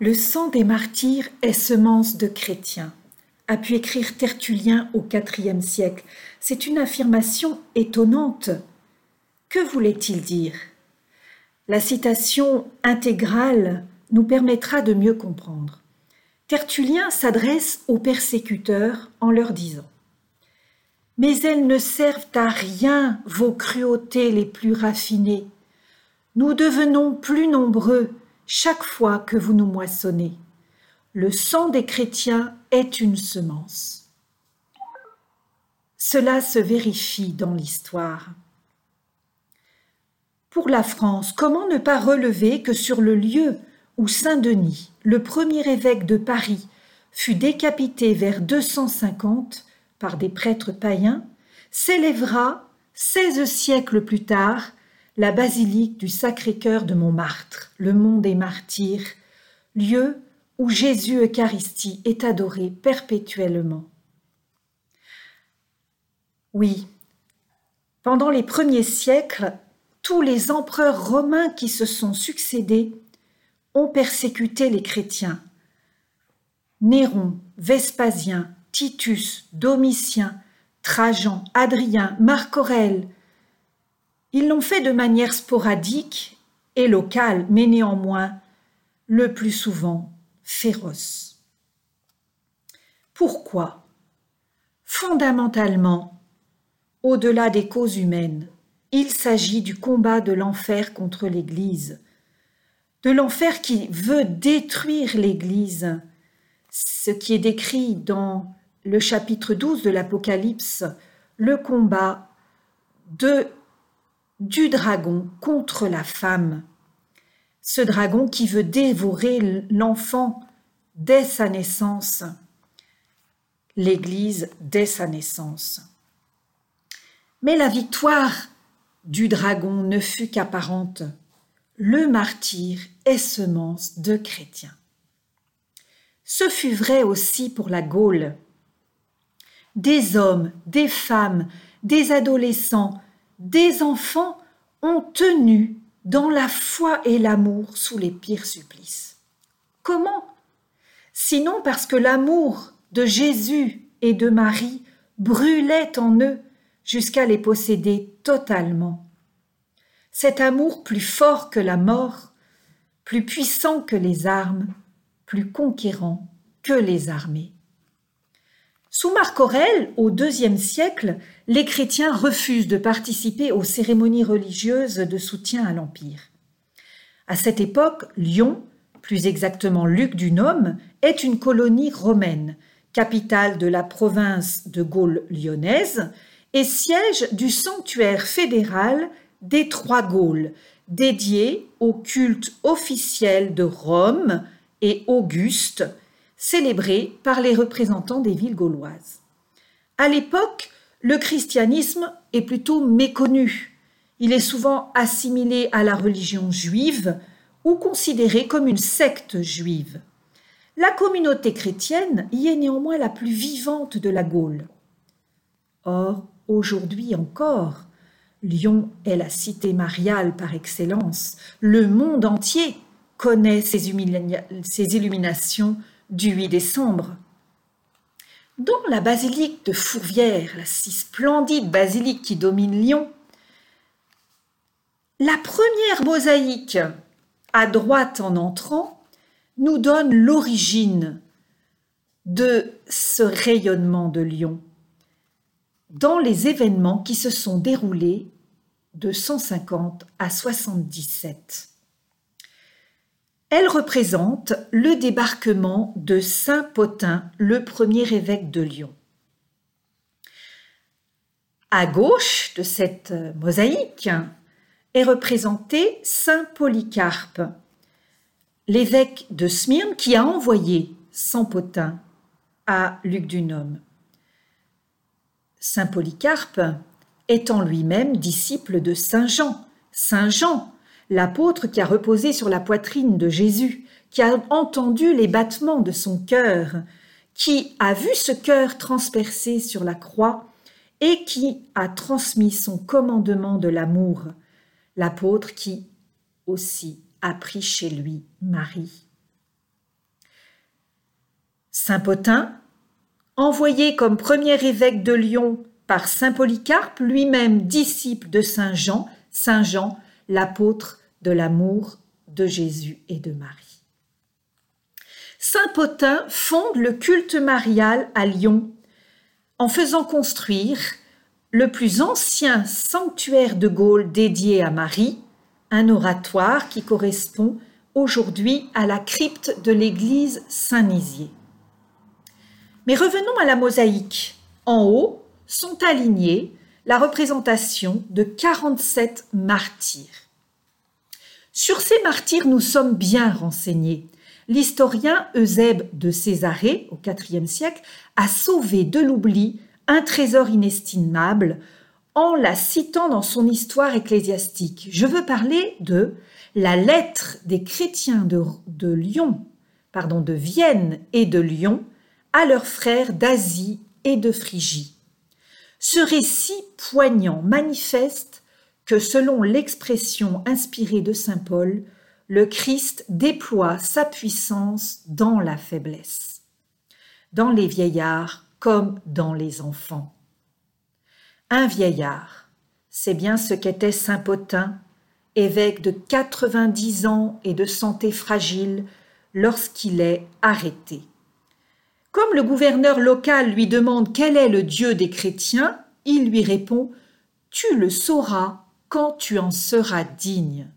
Le sang des martyrs est semence de chrétiens, a pu écrire Tertullien au IVe siècle. C'est une affirmation étonnante. Que voulait-il dire? La citation intégrale nous permettra de mieux comprendre. Tertullien s'adresse aux persécuteurs en leur disant Mais elles ne servent à rien vos cruautés les plus raffinées. Nous devenons plus nombreux chaque fois que vous nous moissonnez. Le sang des chrétiens est une semence. Cela se vérifie dans l'histoire. Pour la France, comment ne pas relever que sur le lieu où Saint-Denis, le premier évêque de Paris, fut décapité vers 250 par des prêtres païens, s'élèvera, seize siècles plus tard, la basilique du Sacré-Cœur de Montmartre, le mont des martyrs, lieu où Jésus Eucharistie est adoré perpétuellement. Oui, pendant les premiers siècles, tous les empereurs romains qui se sont succédés ont persécuté les chrétiens. Néron, Vespasien, Titus, Domitien, Trajan, Adrien, Marc Aurèle, ils l'ont fait de manière sporadique et locale, mais néanmoins le plus souvent féroce. Pourquoi? Fondamentalement, au-delà des causes humaines, il s'agit du combat de l'enfer contre l'Église, de l'enfer qui veut détruire l'Église, ce qui est décrit dans le chapitre 12 de l'Apocalypse, le combat de du dragon contre la femme. Ce dragon qui veut dévorer l'enfant dès sa naissance, l'Église dès sa naissance. Mais la victoire du dragon ne fut qu'apparente. Le martyr est semence de chrétiens. Ce fut vrai aussi pour la Gaule. Des hommes, des femmes, des adolescents, des enfants ont tenu dans la foi et l'amour sous les pires supplices. Comment? Sinon parce que l'amour de Jésus et de Marie brûlait en eux jusqu'à les posséder totalement. Cet amour plus fort que la mort, plus puissant que les armes, plus conquérant que les armées. Sous Marc Aurèle, au IIe siècle, les chrétiens refusent de participer aux cérémonies religieuses de soutien à l'Empire. À cette époque, Lyon, plus exactement Luc du Nôme, est une colonie romaine, capitale de la province de Gaule lyonnaise et siège du sanctuaire fédéral des Trois Gaules, dédié au culte officiel de Rome et Auguste, célébré par les représentants des villes gauloises. À l'époque, le christianisme est plutôt méconnu. Il est souvent assimilé à la religion juive ou considéré comme une secte juive. La communauté chrétienne y est néanmoins la plus vivante de la Gaule. Or, aujourd'hui encore, Lyon est la cité mariale par excellence. Le monde entier connaît ses, illuminations du 8 décembre. Dans la basilique de Fourvière, la si splendide basilique qui domine Lyon, la première mosaïque à droite en entrant nous donne l'origine de ce rayonnement de Lyon dans les événements qui se sont déroulés de 150 à 77. Elle représente le débarquement de Saint Potin, le premier évêque de Lyon. À gauche de cette mosaïque est représenté Saint Polycarpe, l'évêque de Smyrne qui a envoyé Saint Potin à Luc du Nôme. Saint Polycarpe étant lui-même disciple de Saint Jean. Saint Jean l'apôtre qui a reposé sur la poitrine de Jésus, qui a entendu les battements de son cœur, qui a vu ce cœur transpercé sur la croix et qui a transmis son commandement de l'amour, l'apôtre qui aussi a pris chez lui Marie. Saint Potin, envoyé comme premier évêque de Lyon par Saint Polycarpe, lui-même disciple de Saint Jean, Saint Jean, l'apôtre de l'amour de Jésus et de Marie. Saint Potin fonde le culte marial à Lyon en faisant construire le plus ancien sanctuaire de Gaulle dédié à Marie, un oratoire qui correspond aujourd'hui à la crypte de l'église Saint-Nizier. Mais revenons à la mosaïque. En haut sont alignés la représentation de 47 martyrs. Sur ces martyrs, nous sommes bien renseignés. L'historien Eusèbe de Césarée, au IVe siècle, a sauvé de l'oubli un trésor inestimable en la citant dans son histoire ecclésiastique. Je veux parler de la lettre des chrétiens de, de Lyon, pardon, de Vienne et de Lyon à leurs frères d'Asie et de Phrygie. Ce récit poignant manifeste que selon l'expression inspirée de Saint Paul, le Christ déploie sa puissance dans la faiblesse, dans les vieillards comme dans les enfants. Un vieillard, c'est bien ce qu'était Saint Potin, évêque de 90 ans et de santé fragile lorsqu'il est arrêté. Comme le gouverneur local lui demande quel est le Dieu des chrétiens, il lui répond Tu le sauras quand tu en seras digne.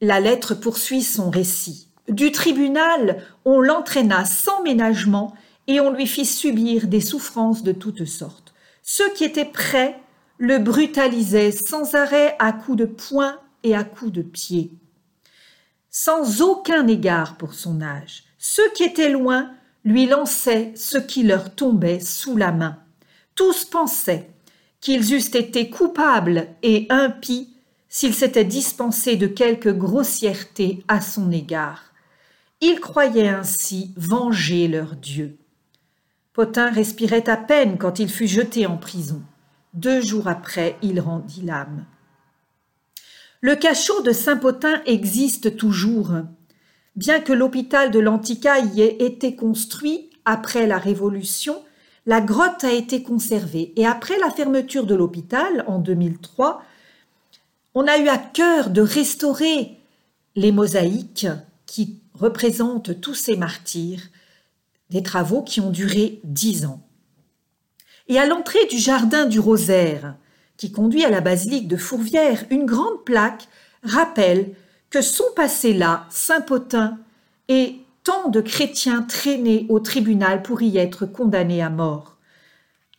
La lettre poursuit son récit. Du tribunal, on l'entraîna sans ménagement et on lui fit subir des souffrances de toutes sortes. Ceux qui étaient prêts le brutalisaient sans arrêt à coups de poing et à coups de pied. Sans aucun égard pour son âge, ceux qui étaient loin lui lançaient ce qui leur tombait sous la main. Tous pensaient qu'ils eussent été coupables et impies s'ils s'étaient dispensés de quelque grossièreté à son égard. Ils croyaient ainsi venger leur Dieu. Potin respirait à peine quand il fut jeté en prison. Deux jours après, il rendit l'âme. Le cachot de Saint-Potin existe toujours. Bien que l'hôpital de l'Antica y ait été construit après la Révolution, la grotte a été conservée et après la fermeture de l'hôpital en 2003, on a eu à cœur de restaurer les mosaïques qui représentent tous ces martyrs, des travaux qui ont duré dix ans. Et à l'entrée du jardin du Rosaire, qui conduit à la basilique de Fourvière, une grande plaque rappelle que sont passés là Saint-Potin et tant de chrétiens traînés au tribunal pour y être condamnés à mort.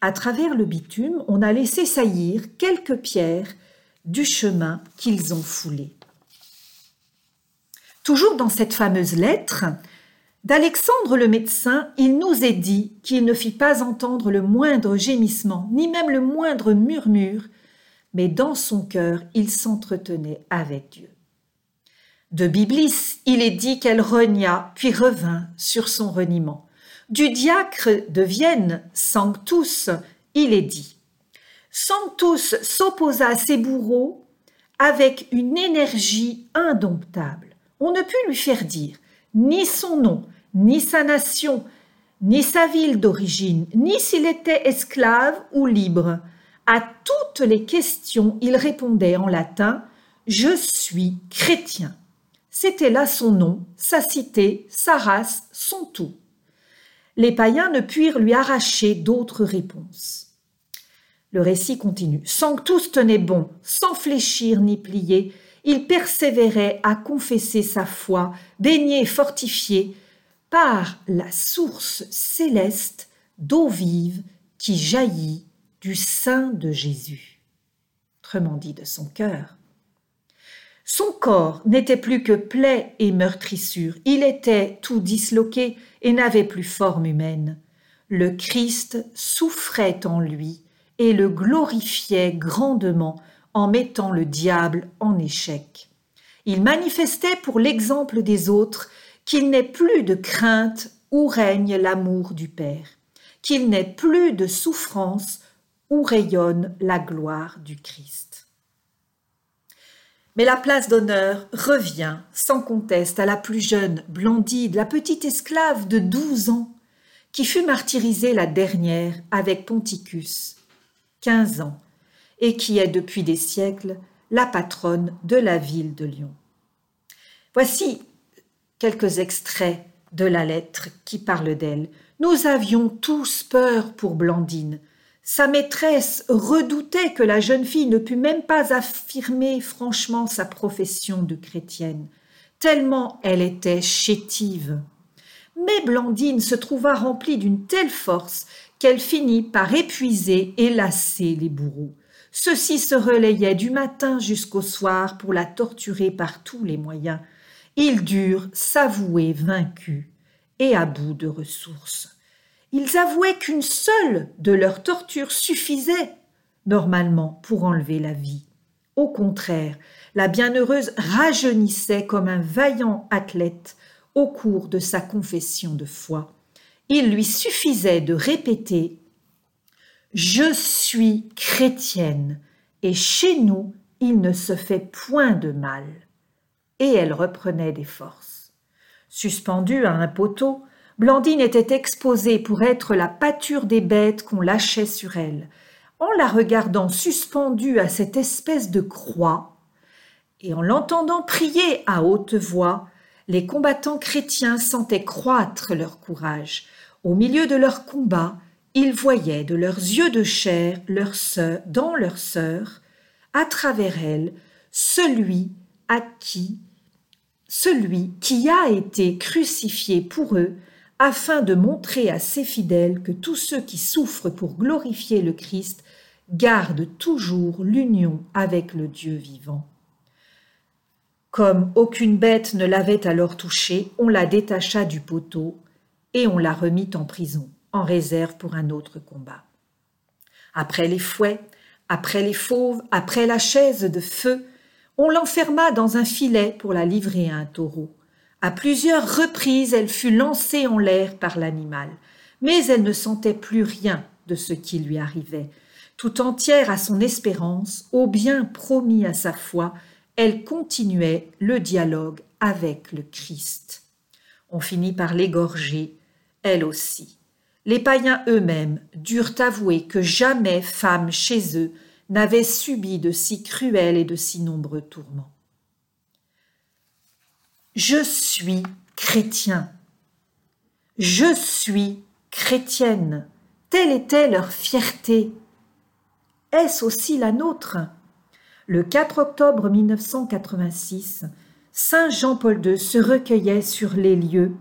À travers le bitume, on a laissé saillir quelques pierres du chemin qu'ils ont foulé. Toujours dans cette fameuse lettre, d'Alexandre le médecin, il nous est dit qu'il ne fit pas entendre le moindre gémissement, ni même le moindre murmure, mais dans son cœur, il s'entretenait avec Dieu. De Biblis, il est dit qu'elle renia, puis revint sur son reniement. Du diacre de Vienne, Sanctus, il est dit Sanctus s'opposa à ses bourreaux avec une énergie indomptable. On ne put lui faire dire ni son nom, ni sa nation, ni sa ville d'origine, ni s'il était esclave ou libre. À toutes les questions, il répondait en latin Je suis chrétien. C'était là son nom, sa cité, sa race, son tout. Les païens ne purent lui arracher d'autres réponses. Le récit continue. tous tenait bon, sans fléchir ni plier, il persévérait à confesser sa foi, baigné et fortifié par la source céleste d'eau vive qui jaillit du sein de Jésus. Autrement dit, de son cœur. Son corps n'était plus que plaie et meurtrissure, il était tout disloqué et n'avait plus forme humaine. Le Christ souffrait en lui et le glorifiait grandement en mettant le diable en échec. Il manifestait pour l'exemple des autres qu'il n'est plus de crainte où règne l'amour du Père, qu'il n'est plus de souffrance où rayonne la gloire du Christ. Mais la place d'honneur revient, sans conteste, à la plus jeune, Blandide, la petite esclave de douze ans, qui fut martyrisée la dernière avec Ponticus, quinze ans, et qui est depuis des siècles la patronne de la ville de Lyon. Voici quelques extraits de la lettre qui parle d'elle. Nous avions tous peur pour Blandine, sa maîtresse redoutait que la jeune fille ne pût même pas affirmer franchement sa profession de chrétienne, tellement elle était chétive. Mais Blandine se trouva remplie d'une telle force qu'elle finit par épuiser et lasser les bourreaux. Ceux-ci se relayaient du matin jusqu'au soir pour la torturer par tous les moyens. Ils durent s'avouer vaincus et à bout de ressources ils avouaient qu'une seule de leurs tortures suffisait normalement pour enlever la vie. Au contraire, la bienheureuse rajeunissait comme un vaillant athlète au cours de sa confession de foi. Il lui suffisait de répéter Je suis chrétienne, et chez nous il ne se fait point de mal. Et elle reprenait des forces. Suspendue à un poteau, Blandine était exposée pour être la pâture des bêtes qu'on lâchait sur elle. En la regardant suspendue à cette espèce de croix, et en l'entendant prier à haute voix, les combattants chrétiens sentaient croître leur courage. Au milieu de leur combat, ils voyaient de leurs yeux de chair leur sœur, dans leur sœur, à travers elle, celui à qui, celui qui a été crucifié pour eux afin de montrer à ses fidèles que tous ceux qui souffrent pour glorifier le Christ gardent toujours l'union avec le Dieu vivant. Comme aucune bête ne l'avait alors touchée, on la détacha du poteau et on la remit en prison, en réserve pour un autre combat. Après les fouets, après les fauves, après la chaise de feu, on l'enferma dans un filet pour la livrer à un taureau. À plusieurs reprises, elle fut lancée en l'air par l'animal, mais elle ne sentait plus rien de ce qui lui arrivait. Tout entière à son espérance, au bien promis à sa foi, elle continuait le dialogue avec le Christ. On finit par l'égorger, elle aussi. Les païens eux-mêmes durent avouer que jamais femme chez eux n'avait subi de si cruels et de si nombreux tourments. Je suis chrétien. Je suis chrétienne. Telle était leur fierté. Est-ce aussi la nôtre? Le 4 octobre 1986, Saint Jean-Paul II se recueillait sur les lieux,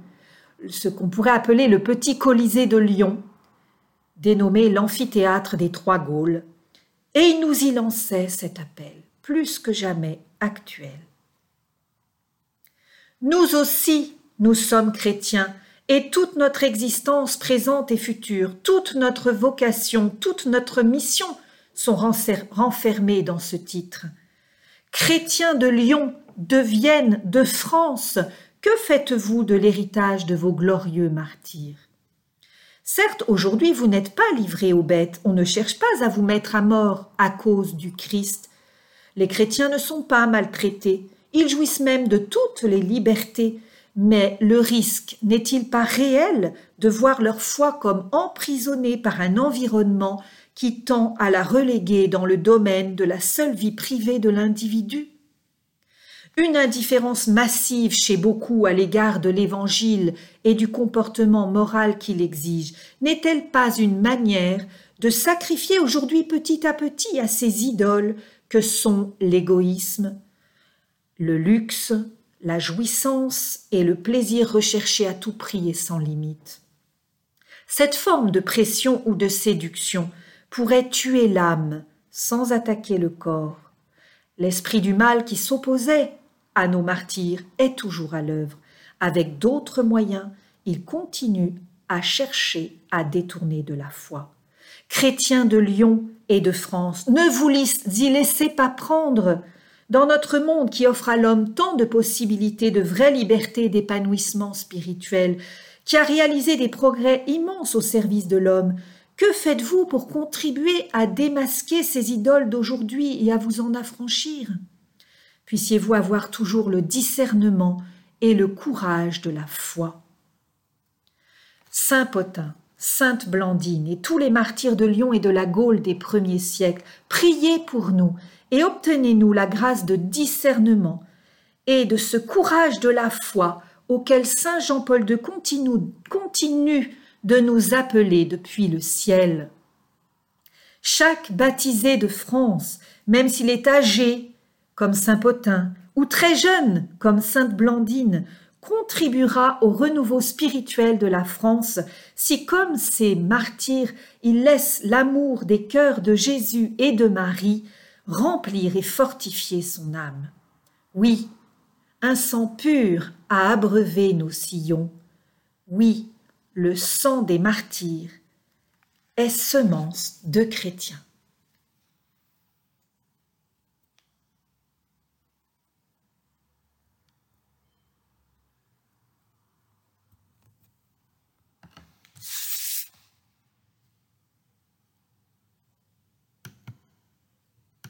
ce qu'on pourrait appeler le petit Colisée de Lyon, dénommé l'amphithéâtre des Trois Gaules, et il nous y lançait cet appel, plus que jamais actuel. Nous aussi, nous sommes chrétiens, et toute notre existence présente et future, toute notre vocation, toute notre mission sont renfermées dans ce titre. Chrétiens de Lyon, de Vienne, de France, que faites-vous de l'héritage de vos glorieux martyrs? Certes, aujourd'hui, vous n'êtes pas livrés aux bêtes, on ne cherche pas à vous mettre à mort à cause du Christ. Les chrétiens ne sont pas maltraités, ils jouissent même de toutes les libertés, mais le risque n'est-il pas réel de voir leur foi comme emprisonnée par un environnement qui tend à la reléguer dans le domaine de la seule vie privée de l'individu? Une indifférence massive chez beaucoup à l'égard de l'Évangile et du comportement moral qu'il exige n'est-elle pas une manière de sacrifier aujourd'hui petit à petit à ces idoles que sont l'égoïsme, le luxe, la jouissance et le plaisir recherché à tout prix et sans limite. Cette forme de pression ou de séduction pourrait tuer l'âme sans attaquer le corps. L'esprit du mal qui s'opposait à nos martyrs est toujours à l'œuvre. Avec d'autres moyens, il continue à chercher à détourner de la foi. Chrétiens de Lyon et de France, ne vous y laissez pas prendre dans notre monde qui offre à l'homme tant de possibilités de vraie liberté et d'épanouissement spirituel, qui a réalisé des progrès immenses au service de l'homme, que faites-vous pour contribuer à démasquer ces idoles d'aujourd'hui et à vous en affranchir? Puissiez-vous avoir toujours le discernement et le courage de la foi. Saint Potin, Sainte Blandine et tous les martyrs de Lyon et de la Gaule des premiers siècles, priez pour nous et obtenez-nous la grâce de discernement et de ce courage de la foi auquel Saint Jean-Paul II continue, continue de nous appeler depuis le ciel. Chaque baptisé de France, même s'il est âgé, comme Saint Potin, ou très jeune, comme Sainte Blandine, contribuera au renouveau spirituel de la France si, comme ces martyrs, il laisse l'amour des cœurs de Jésus et de Marie remplir et fortifier son âme. Oui, un sang pur a abreuvé nos sillons. Oui, le sang des martyrs est semence de chrétiens.